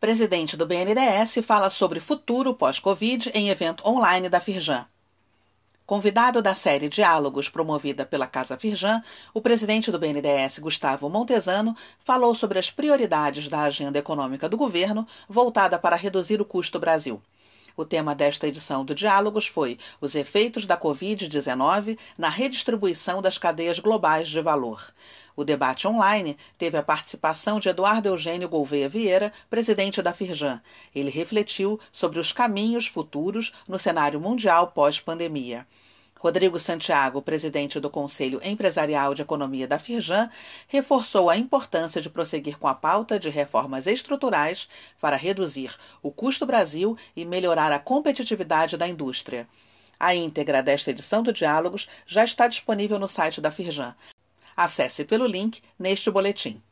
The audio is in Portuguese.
Presidente do BNDES fala sobre futuro pós-Covid em evento online da Firjan. Convidado da série Diálogos promovida pela Casa Firjan, o presidente do BNDES, Gustavo Montesano, falou sobre as prioridades da agenda econômica do governo voltada para reduzir o custo Brasil. O tema desta edição do Diálogos foi os efeitos da Covid-19 na redistribuição das cadeias globais de valor. O debate online teve a participação de Eduardo Eugênio Gouveia Vieira, presidente da Firjan. Ele refletiu sobre os caminhos futuros no cenário mundial pós-pandemia. Rodrigo Santiago, presidente do Conselho Empresarial de Economia da Firjan, reforçou a importância de prosseguir com a pauta de reformas estruturais para reduzir o custo Brasil e melhorar a competitividade da indústria. A íntegra desta edição do Diálogos já está disponível no site da Firjan. Acesse pelo link neste boletim.